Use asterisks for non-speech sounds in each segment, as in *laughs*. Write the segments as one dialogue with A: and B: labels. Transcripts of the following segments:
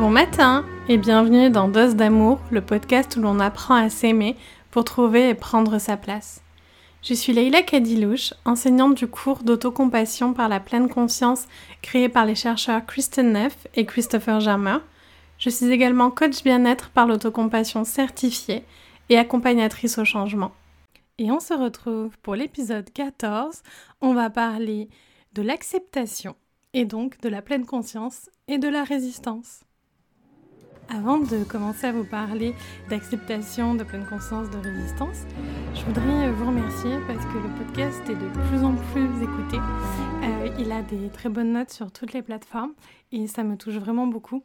A: Bon matin et bienvenue dans Dose d'amour, le podcast où l'on apprend à s'aimer pour trouver et prendre sa place. Je suis Leila Kadilouche, enseignante du cours d'autocompassion par la pleine conscience créé par les chercheurs Kristen Neff et Christopher Jammer. Je suis également coach bien-être par l'autocompassion certifiée et accompagnatrice au changement. Et on se retrouve pour l'épisode 14. On va parler de l'acceptation et donc de la pleine conscience et de la résistance. Avant de commencer à vous parler d'acceptation, de pleine conscience, de résistance, je voudrais vous remercier parce que le podcast est de plus en plus écouté. Euh, il a des très bonnes notes sur toutes les plateformes et ça me touche vraiment beaucoup.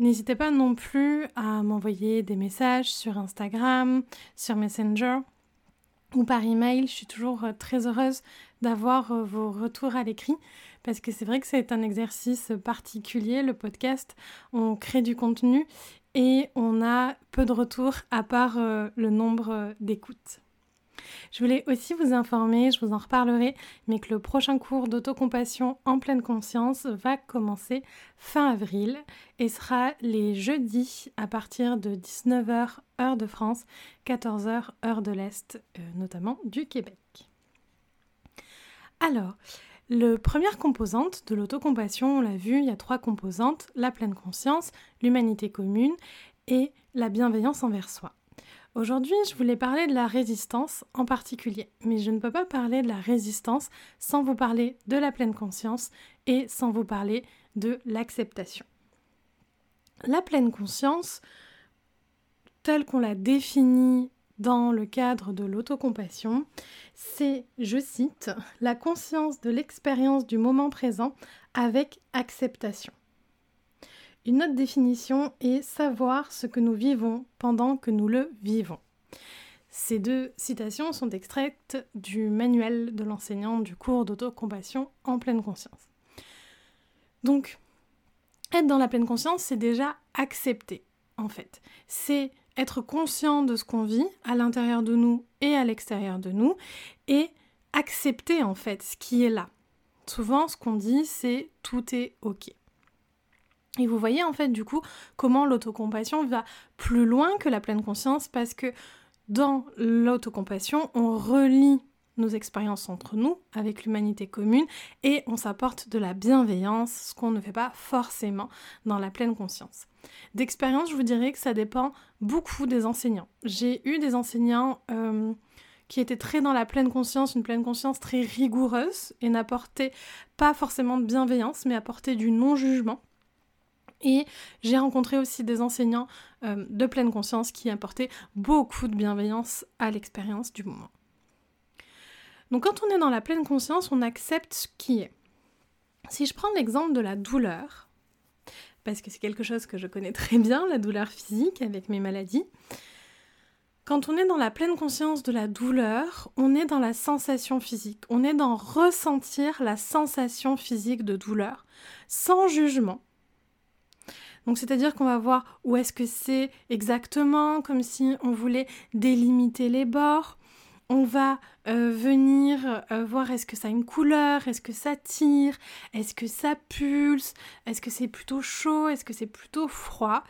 A: N'hésitez pas non plus à m'envoyer des messages sur Instagram, sur Messenger ou par email. Je suis toujours euh, très heureuse d'avoir euh, vos retours à l'écrit parce que c'est vrai que c'est un exercice particulier, le podcast. On crée du contenu et on a peu de retours à part euh, le nombre d'écoutes. Je voulais aussi vous informer, je vous en reparlerai, mais que le prochain cours d'autocompassion en pleine conscience va commencer fin avril et sera les jeudis à partir de 19h heure de France, 14h heure de l'Est, euh, notamment du Québec. Alors, le première composante de l'autocompassion, on l'a vu, il y a trois composantes, la pleine conscience, l'humanité commune et la bienveillance envers soi. Aujourd'hui, je voulais parler de la résistance en particulier, mais je ne peux pas parler de la résistance sans vous parler de la pleine conscience et sans vous parler de l'acceptation. La pleine conscience, telle qu'on l'a définie dans le cadre de l'autocompassion, c'est, je cite, la conscience de l'expérience du moment présent avec acceptation. Une autre définition est savoir ce que nous vivons pendant que nous le vivons. Ces deux citations sont extraites du manuel de l'enseignant du cours d'autocompassion en pleine conscience. Donc, être dans la pleine conscience, c'est déjà accepter, en fait. C'est être conscient de ce qu'on vit à l'intérieur de nous et à l'extérieur de nous, et accepter, en fait, ce qui est là. Souvent, ce qu'on dit, c'est tout est OK. Et vous voyez en fait du coup comment l'autocompassion va plus loin que la pleine conscience parce que dans l'autocompassion, on relie nos expériences entre nous avec l'humanité commune et on s'apporte de la bienveillance, ce qu'on ne fait pas forcément dans la pleine conscience. D'expérience, je vous dirais que ça dépend beaucoup des enseignants. J'ai eu des enseignants euh, qui étaient très dans la pleine conscience, une pleine conscience très rigoureuse et n'apportaient pas forcément de bienveillance, mais apportaient du non-jugement. Et j'ai rencontré aussi des enseignants euh, de pleine conscience qui apportaient beaucoup de bienveillance à l'expérience du moment. Donc quand on est dans la pleine conscience, on accepte ce qui est. Si je prends l'exemple de la douleur, parce que c'est quelque chose que je connais très bien, la douleur physique avec mes maladies, quand on est dans la pleine conscience de la douleur, on est dans la sensation physique, on est dans ressentir la sensation physique de douleur, sans jugement, donc c'est-à-dire qu'on va voir où est-ce que c'est exactement, comme si on voulait délimiter les bords. On va euh, venir euh, voir est-ce que ça a une couleur, est-ce que ça tire, est-ce que ça pulse, est-ce que c'est plutôt chaud, est-ce que c'est plutôt froid.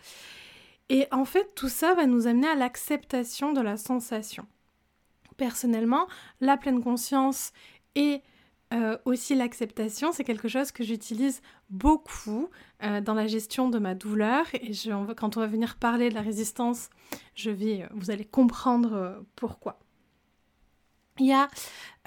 A: Et en fait, tout ça va nous amener à l'acceptation de la sensation. Personnellement, la pleine conscience et euh, aussi l'acceptation, c'est quelque chose que j'utilise beaucoup dans la gestion de ma douleur. Et quand on va venir parler de la résistance, je vous allez comprendre pourquoi. Il y a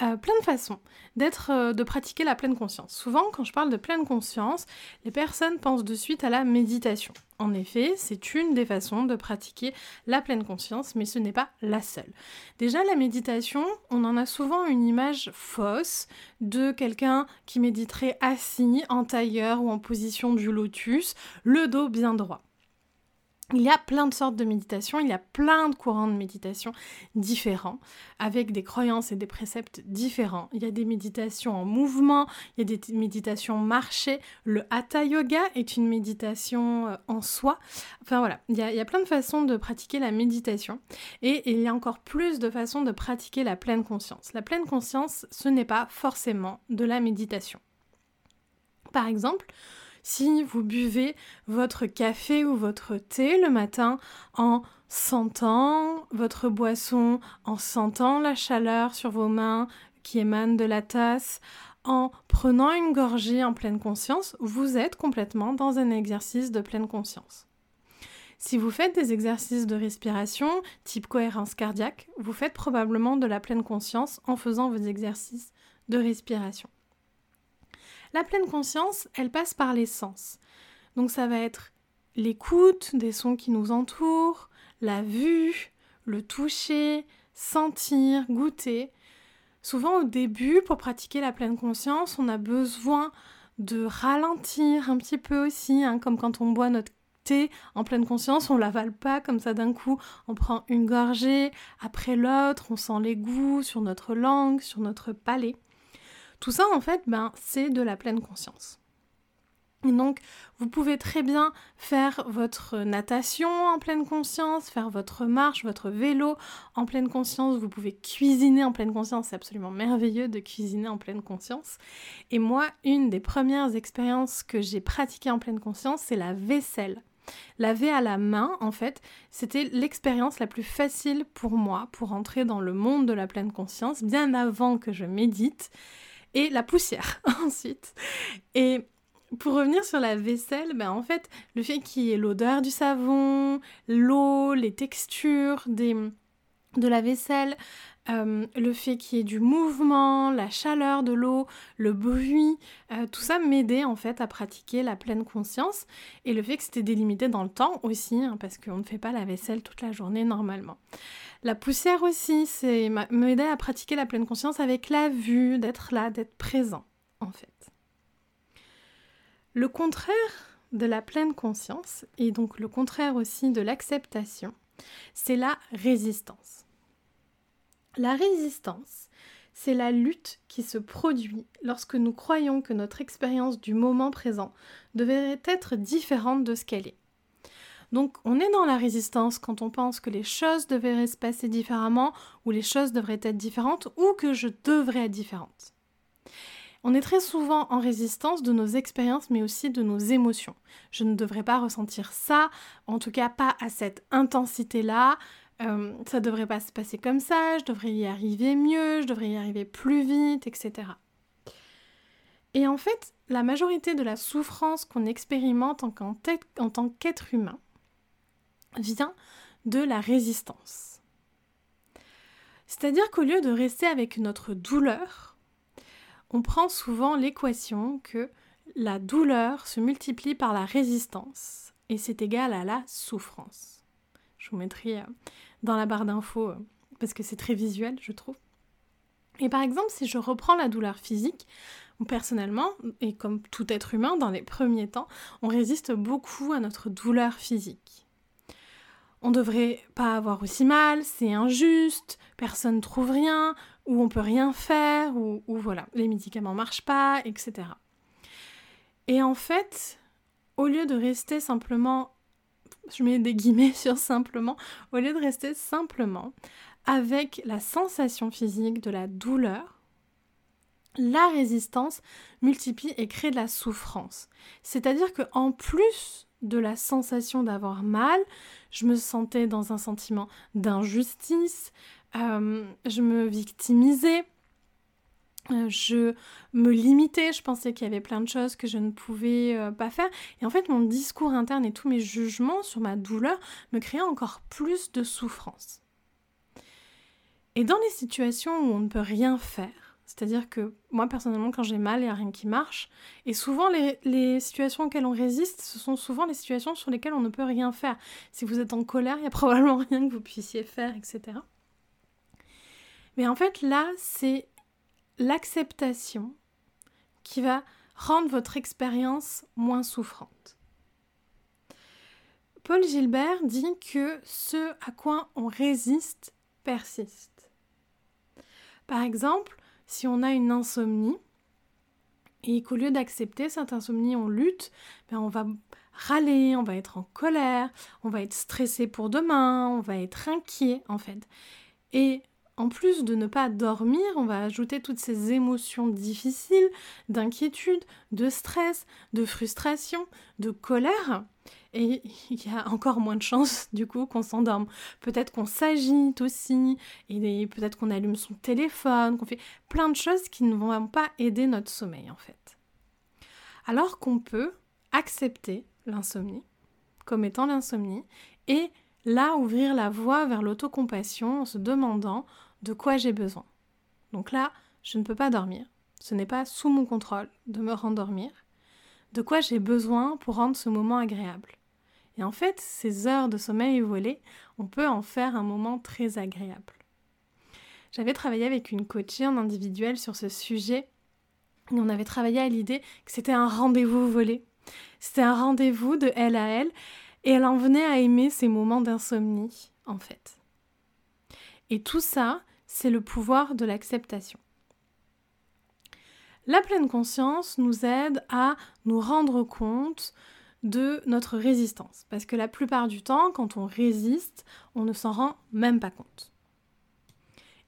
A: euh, plein de façons d'être, euh, de pratiquer la pleine conscience. Souvent, quand je parle de pleine conscience, les personnes pensent de suite à la méditation. En effet, c'est une des façons de pratiquer la pleine conscience, mais ce n'est pas la seule. Déjà, la méditation, on en a souvent une image fausse de quelqu'un qui méditerait assis, en tailleur ou en position du lotus, le dos bien droit. Il y a plein de sortes de méditation, il y a plein de courants de méditation différents, avec des croyances et des préceptes différents. Il y a des méditations en mouvement, il y a des méditations marchées. Le hatha yoga est une méditation euh, en soi. Enfin voilà, il y, a, il y a plein de façons de pratiquer la méditation. Et il y a encore plus de façons de pratiquer la pleine conscience. La pleine conscience, ce n'est pas forcément de la méditation. Par exemple, si vous buvez votre café ou votre thé le matin en sentant votre boisson, en sentant la chaleur sur vos mains qui émane de la tasse, en prenant une gorgée en pleine conscience, vous êtes complètement dans un exercice de pleine conscience. Si vous faites des exercices de respiration type cohérence cardiaque, vous faites probablement de la pleine conscience en faisant vos exercices de respiration. La pleine conscience, elle passe par les sens. Donc ça va être l'écoute des sons qui nous entourent, la vue, le toucher, sentir, goûter. Souvent au début, pour pratiquer la pleine conscience, on a besoin de ralentir un petit peu aussi, hein, comme quand on boit notre thé en pleine conscience, on l'avale pas comme ça d'un coup, on prend une gorgée après l'autre, on sent les goûts sur notre langue, sur notre palais. Tout ça en fait, ben, c'est de la pleine conscience. Donc, vous pouvez très bien faire votre natation en pleine conscience, faire votre marche, votre vélo en pleine conscience. Vous pouvez cuisiner en pleine conscience. C'est absolument merveilleux de cuisiner en pleine conscience. Et moi, une des premières expériences que j'ai pratiquées en pleine conscience, c'est la vaisselle. Laver à la main, en fait, c'était l'expérience la plus facile pour moi pour entrer dans le monde de la pleine conscience, bien avant que je médite. Et la poussière *laughs* ensuite. Et pour revenir sur la vaisselle, ben en fait, le fait qu'il y ait l'odeur du savon, l'eau, les textures de la vaisselle, euh, le fait qu'il y ait du mouvement, la chaleur de l'eau, le bruit, euh, tout ça m'aidait en fait à pratiquer la pleine conscience et le fait que c'était délimité dans le temps aussi, hein, parce qu'on ne fait pas la vaisselle toute la journée normalement. La poussière aussi, c'est m'aider à pratiquer la pleine conscience avec la vue, d'être là, d'être présent en fait. Le contraire de la pleine conscience, et donc le contraire aussi de l'acceptation, c'est la résistance. La résistance, c'est la lutte qui se produit lorsque nous croyons que notre expérience du moment présent devrait être différente de ce qu'elle est. Donc on est dans la résistance quand on pense que les choses devraient se passer différemment, ou les choses devraient être différentes, ou que je devrais être différente. On est très souvent en résistance de nos expériences, mais aussi de nos émotions. Je ne devrais pas ressentir ça, en tout cas pas à cette intensité-là. Euh, ça devrait pas se passer comme ça, je devrais y arriver mieux, je devrais y arriver plus vite, etc. Et en fait, la majorité de la souffrance qu'on expérimente en, tant qu'être humain vient de la résistance. C'est-à-dire qu'au lieu de rester avec notre douleur, on prend souvent l'équation que la douleur se multiplie par la résistance et c'est égal à la souffrance. Je vous mettrai euh, dans la barre d'infos euh, parce que c'est très visuel, je trouve. Et par exemple, si je reprends la douleur physique, personnellement, et comme tout être humain dans les premiers temps, on résiste beaucoup à notre douleur physique. On devrait pas avoir aussi mal, c'est injuste, personne trouve rien, où on peut rien faire, ou, voilà, les médicaments marchent pas, etc. Et en fait, au lieu de rester simplement, je mets des guillemets sur simplement, au lieu de rester simplement avec la sensation physique de la douleur, la résistance multiplie et crée de la souffrance. C'est-à-dire que en plus de la sensation d'avoir mal, je me sentais dans un sentiment d'injustice, euh, je me victimisais, euh, je me limitais, je pensais qu'il y avait plein de choses que je ne pouvais euh, pas faire. Et en fait, mon discours interne et tous mes jugements sur ma douleur me créaient encore plus de souffrance. Et dans les situations où on ne peut rien faire, c'est-à-dire que moi personnellement quand j'ai mal, il n'y a rien qui marche, et souvent les, les, situations auxquelles on résiste, ce sont souvent les situations sur lesquelles on ne peut rien faire. Si vous êtes en colère, il n'y a *laughs* probablement rien que vous puissiez faire, etc. Mais en fait, là, c'est l'acceptation qui va rendre votre expérience moins souffrante. Paul Gilbert dit que ce à quoi on résiste persiste. Par exemple, si on a une insomnie et qu'au lieu d'accepter cette insomnie, on lutte, ben on va râler, on va être en colère, on va être stressé pour demain, on va être inquiet en fait. Et en plus de ne pas dormir, on va ajouter toutes ces émotions difficiles, d'inquiétude, de stress, de frustration, de colère. Et il y a encore moins de chances du coup qu'on s'endorme. Peut-être qu'on s'agite aussi, et peut-être qu'on allume son téléphone, qu'on fait plein de choses qui ne vont pas aider notre sommeil en fait. Alors qu'on peut accepter l'insomnie comme étant l'insomnie et là ouvrir la voie vers l'autocompassion en se demandant de quoi j'ai besoin. Donc là, je ne peux pas dormir. Ce n'est pas sous mon contrôle de me rendormir. De quoi j'ai besoin pour rendre ce moment agréable. Et en fait, ces heures de sommeil volées, on peut en faire un moment très agréable. J'avais travaillé avec une coachée en individuel sur ce sujet et on avait travaillé à l'idée que c'était un rendez-vous volé. C'était un rendez-vous de elle à elle et elle en venait à aimer ces moments d'insomnie, en fait. Et tout ça, c'est le pouvoir de l'acceptation. La pleine conscience nous aide à nous rendre compte de notre résistance. Parce que la plupart du temps, quand on résiste, on ne s'en rend même pas compte.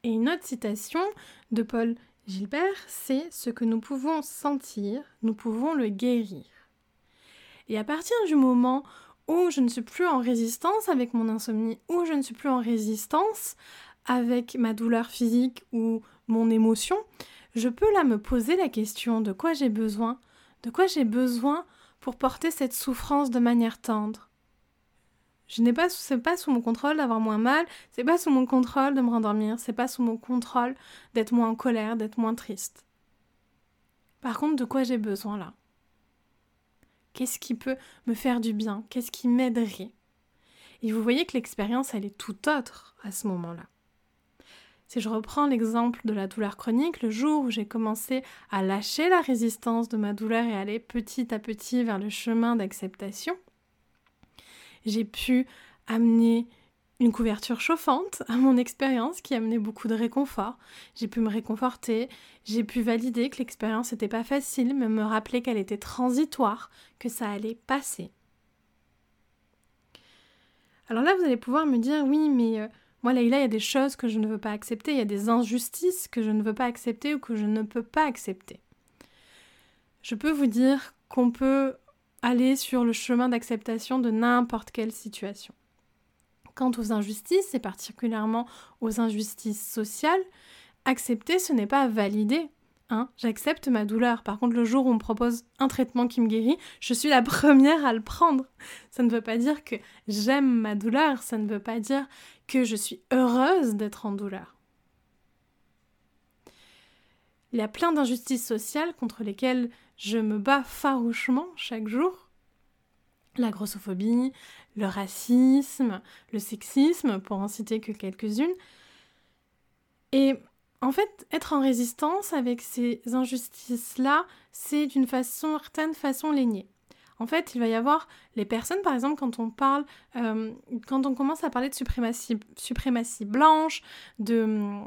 A: Et une autre citation de Paul Gilbert, c'est ce que nous pouvons sentir, nous pouvons le guérir. Et à partir du moment où je ne suis plus en résistance avec mon insomnie, où je ne suis plus en résistance avec ma douleur physique ou mon émotion, je peux là me poser la question de quoi j'ai besoin, de quoi j'ai besoin pour porter cette souffrance de manière tendre. Je n'ai pas, c'est pas sous mon contrôle d'avoir moins mal, c'est pas sous mon contrôle de me rendormir, c'est pas sous mon contrôle d'être moins en colère, d'être moins triste. Par contre, de quoi j'ai besoin là? Qu'est-ce qui peut me faire du bien? Qu'est-ce qui m'aiderait? Et vous voyez que l'expérience, elle est tout autre à ce moment-là. Si je reprends l'exemple de la douleur chronique, le jour où j'ai commencé à lâcher la résistance de ma douleur et aller petit à petit vers le chemin d'acceptation, j'ai pu amener une couverture chauffante à mon expérience qui amenait beaucoup de réconfort. J'ai pu me réconforter, j'ai pu valider que l'expérience n'était pas facile, mais me rappeler qu'elle était transitoire, que ça allait passer. Alors là, vous allez pouvoir me dire, oui, mais euh, moi, Leïla, il y a des choses que je ne veux pas accepter, il y a des injustices que je ne veux pas accepter ou que je ne peux pas accepter. Je peux vous dire qu'on peut aller sur le chemin d'acceptation de n'importe quelle situation. Quant aux injustices, et particulièrement aux injustices sociales, accepter, ce n'est pas valider. Hein J'accepte ma douleur. Par contre, le jour où on me propose un traitement qui me guérit, je suis la *laughs* première à le prendre. Ça ne veut pas dire que j'aime ma douleur, ça ne veut pas dire que je suis heureuse d'être en douleur. Il y a plein d'injustices sociales contre lesquelles je me bats farouchement chaque jour. La grossophobie, le racisme, le sexisme, pour en citer que quelques-unes. Et en fait, être en résistance avec ces injustices-là, c'est d'une façon, certaine façon les En fait, il va y avoir les personnes, par exemple, quand on parle, euh, quand on commence à parler de suprématie, blanche, de,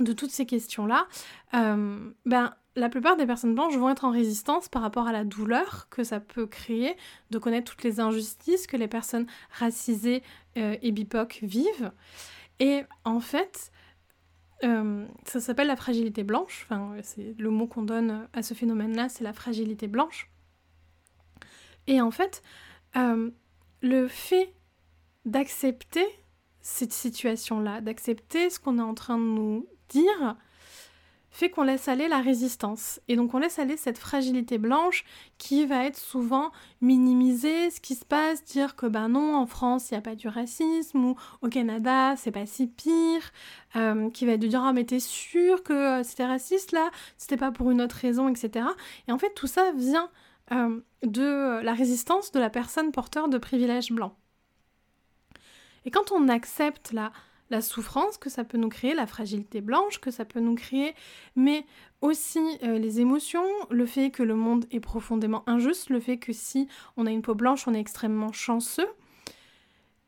A: de toutes ces questions-là, euh, ben, la plupart des personnes blanches vont être en résistance par rapport à la douleur que ça peut créer de connaître toutes les injustices que les personnes racisées euh, et BIPOC vivent. Et en fait, euh, ça s'appelle la fragilité blanche, enfin, c'est le mot qu'on donne à ce phénomène-là, c'est la fragilité blanche. Et en fait, euh, le fait d'accepter cette situation-là, d'accepter ce qu'on est en train de nous dire, fait qu'on laisse aller la résistance. Et donc on laisse aller cette fragilité blanche qui va être souvent minimisée, ce qui se passe, dire que ben non, en France, il n'y a pas du racisme, ou au Canada, c'est pas si pire, euh, qui va être de dire, ah mais t'es sûr que euh, c'était raciste là, c'était pas pour une autre raison, etc. Et en fait, tout ça vient euh, de la résistance de la personne porteur de privilèges blancs. Et quand on accepte la la souffrance que ça peut nous créer, la fragilité blanche que ça peut nous créer, mais aussi euh, les émotions, le fait que le monde est profondément injuste, le fait que si on a une peau blanche, on est extrêmement chanceux.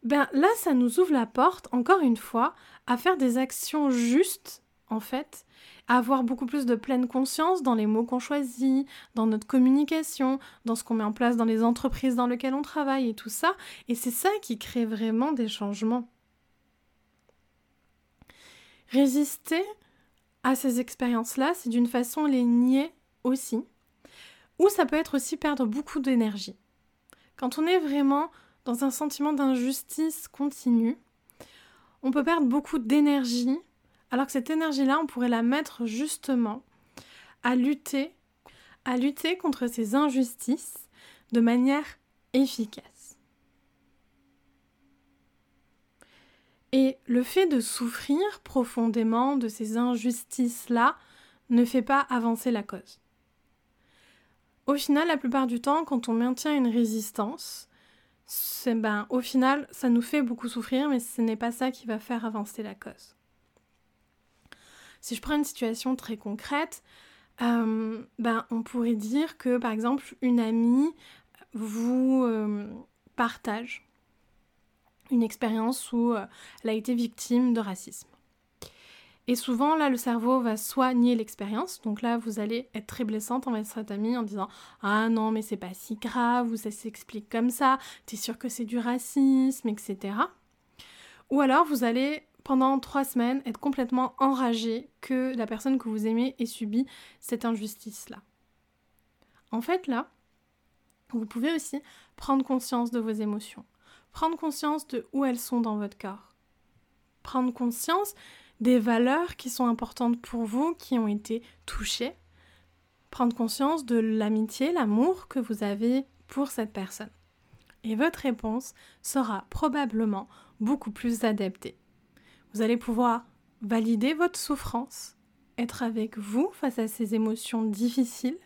A: Ben là, ça nous ouvre la porte, encore une fois, à faire des actions justes, en fait, à avoir beaucoup plus de pleine conscience dans les mots qu'on choisit, dans notre communication, dans ce qu'on met en place dans les entreprises dans lesquelles on travaille et tout ça. Et c'est ça qui crée vraiment des changements. Résister à ces expériences-là, c'est d'une façon les nier aussi. Ou ça peut être aussi perdre beaucoup d'énergie. Quand on est vraiment dans un sentiment d'injustice continue, on peut perdre beaucoup d'énergie, alors que cette énergie-là, on pourrait la mettre justement à lutter, à lutter contre ces injustices de manière efficace. Et le fait de souffrir profondément de ces injustices-là ne fait pas avancer la cause. Au final, la plupart du temps, quand on maintient une résistance, ben, au final, ça nous fait beaucoup souffrir, mais ce n'est pas ça qui va faire avancer la cause. Si je prends une situation très concrète, euh, ben, on pourrait dire que, par exemple, une amie vous euh, partage une expérience où euh, elle a été victime de racisme. Et souvent, là, le cerveau va soit nier l'expérience, donc là, vous allez être très blessante envers cette amie en disant Ah non, mais c'est pas si grave, ou ça s'explique comme ça, t'es sûr que c'est du racisme, etc. Ou alors, vous allez, pendant trois semaines, être complètement enragé que la personne que vous aimez ait subi cette injustice-là. En fait, là, vous pouvez aussi prendre conscience de vos émotions, prendre conscience de où elles sont dans votre corps, prendre conscience des valeurs qui sont importantes pour vous, qui ont été touchées, prendre conscience de l'amitié, l'amour que vous avez pour cette personne. Et votre réponse sera probablement beaucoup plus adaptée. Vous allez pouvoir valider votre souffrance, être avec vous face à ces émotions difficiles.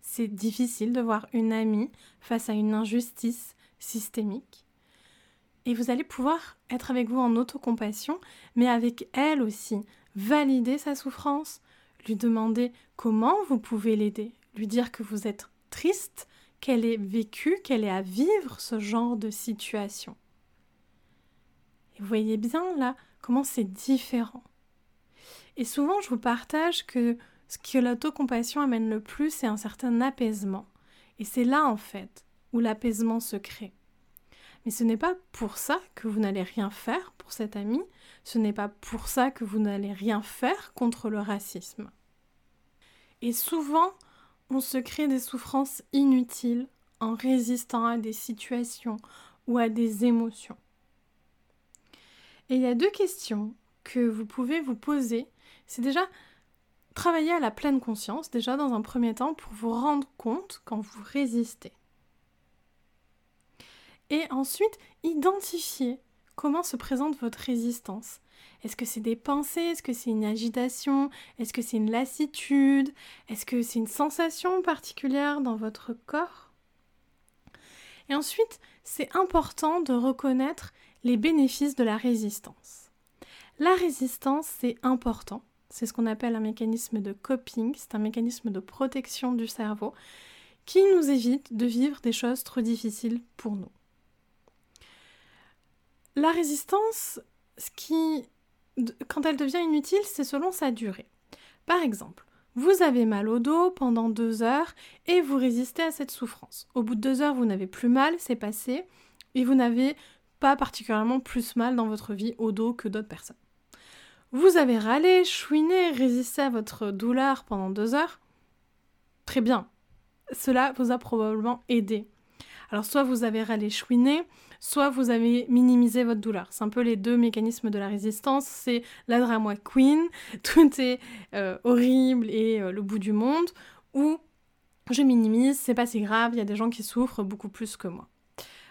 A: C'est difficile de voir une amie face à une injustice systémique. Et vous allez pouvoir être avec vous en autocompassion, mais avec elle aussi. Valider sa souffrance, lui demander comment vous pouvez l'aider, lui dire que vous êtes triste, qu'elle ait vécu, qu'elle ait à vivre ce genre de situation. Et vous voyez bien là comment c'est différent. Et souvent, je vous partage que ce que l'autocompassion amène le plus, c'est un certain apaisement. Et c'est là, en fait, où l'apaisement se crée. Mais ce n'est pas pour ça que vous n'allez rien faire pour cet ami, ce n'est pas pour ça que vous n'allez rien faire contre le racisme. Et souvent, on se crée des souffrances inutiles en résistant à des situations ou à des émotions. Et il y a deux questions que vous pouvez vous poser. C'est déjà travailler à la pleine conscience, déjà dans un premier temps, pour vous rendre compte quand vous résistez. Et ensuite, identifier comment se présente votre résistance. Est-ce que c'est des pensées? Est-ce que c'est une agitation? Est-ce que c'est une lassitude? Est-ce que c'est une sensation particulière dans votre corps? Et ensuite, c'est important de reconnaître les bénéfices de la résistance. La résistance, c'est important. C'est ce qu'on appelle un mécanisme de coping, c'est un mécanisme de protection du cerveau qui nous évite de vivre des choses trop difficiles pour nous. La résistance, ce qui, quand elle devient inutile, c'est selon sa durée. Par exemple, vous avez mal au dos pendant deux heures et vous résistez à cette souffrance. Au bout de deux heures, vous n'avez plus mal, c'est passé, et vous n'avez pas particulièrement plus mal dans votre vie au dos que d'autres personnes. Vous avez râlé, chouiné, résisté à votre douleur pendant deux heures. Très bien. Cela vous a probablement aidé. Alors soit vous avez râlé, chouiné, soit vous avez minimisé votre douleur. C'est un peu les deux mécanismes de la résistance. C'est la drama queen, *laughs* tout est euh, horrible et euh, le bout du monde, ou je minimise, c'est pas si grave, il y a des gens qui souffrent beaucoup plus que moi.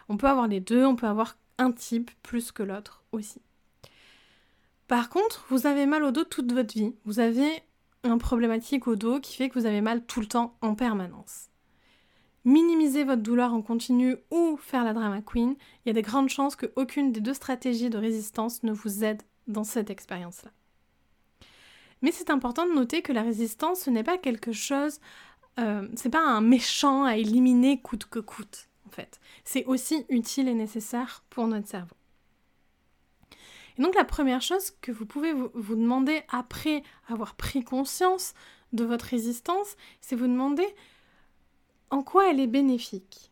A: On peut avoir les deux, on peut avoir un type plus que l'autre aussi. Par contre, vous avez mal au dos toute votre vie. Vous avez un problématique au dos qui fait que vous avez mal tout le temps en permanence minimiser votre douleur en continu ou faire la drama queen, il y a des grandes chances qu'aucune des deux stratégies de résistance ne vous aide dans cette expérience-là. Mais c'est important de noter que la résistance, ce n'est pas quelque chose, euh, c'est pas un méchant à éliminer coûte que coûte, en fait. C'est aussi utile et nécessaire pour notre cerveau. Et donc la première chose que vous pouvez vous demander après avoir pris conscience de votre résistance, c'est vous demander en quoi elle est bénéfique?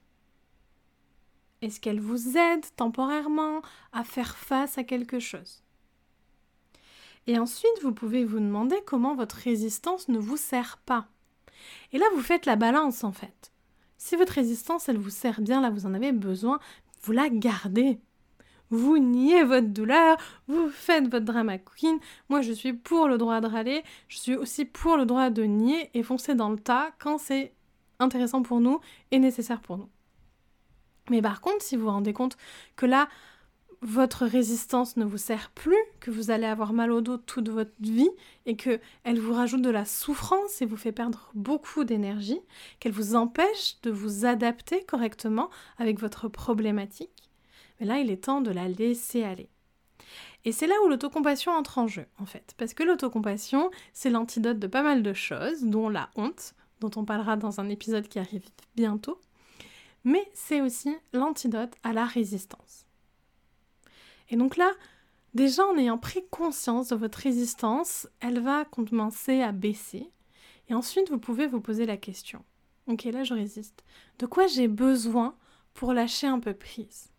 A: Est-ce qu'elle vous aide temporairement à faire face à quelque chose? Et ensuite, vous pouvez vous demander comment votre résistance ne vous sert pas. Et là, vous faites la balance en fait. Si votre résistance, elle vous sert bien, là, vous en avez besoin, vous la gardez. Vous niez votre douleur, vous faites votre drama queen. Moi, je suis pour le droit de râler, je suis aussi pour le droit de nier et foncer dans le tas quand c'est intéressant pour nous et nécessaire pour nous. Mais par contre, si vous vous rendez compte que là, votre résistance ne vous sert plus, que vous allez avoir mal au dos toute votre vie et que elle vous rajoute de la souffrance et vous fait perdre beaucoup d'énergie, qu'elle vous empêche de vous adapter correctement avec votre problématique, mais là il est temps de la laisser aller. Et c'est là où l'autocompassion entre en jeu, en fait. Parce que l'autocompassion, c'est l'antidote de pas mal de choses, dont la honte, dont on parlera dans un épisode qui arrive bientôt. Mais c'est aussi l'antidote à la résistance. Et donc là, déjà en ayant pris conscience de votre résistance, elle va commencer à baisser. Et ensuite, vous pouvez vous poser la question. Ok, là, je résiste. De quoi j'ai besoin pour lâcher un peu prise?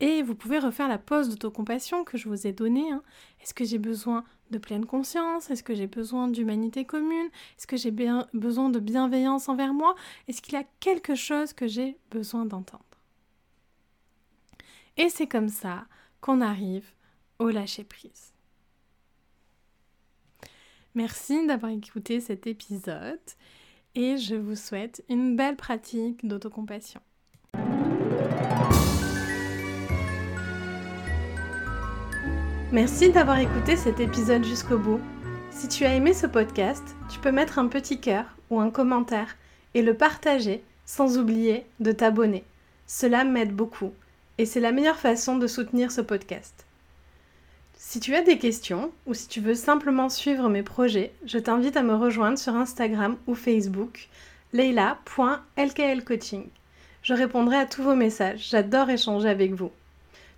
A: Et vous pouvez refaire la pause d'autocompassion que je vous ai donnée. Hein. Est-ce que j'ai besoin de pleine conscience? Est-ce que j'ai besoin d'humanité commune? Est-ce que j'ai besoin de bienveillance envers moi? Est-ce qu'il y a quelque chose que j'ai besoin d'entendre? Et c'est comme ça qu'on arrive au lâcher-prise. Merci d'avoir écouté cet épisode et je vous souhaite une belle pratique d'autocompassion. Merci d'avoir écouté cet épisode jusqu'au bout. Si tu as aimé ce podcast, tu peux mettre un petit cœur ou un commentaire et le partager sans oublier de t'abonner. Cela m'aide beaucoup et c'est la meilleure façon de soutenir ce podcast. Si tu as des questions ou si tu veux simplement suivre mes projets, je t'invite à me rejoindre sur Instagram ou Facebook leila.lklcoaching. Je répondrai à tous vos messages, j'adore échanger avec vous.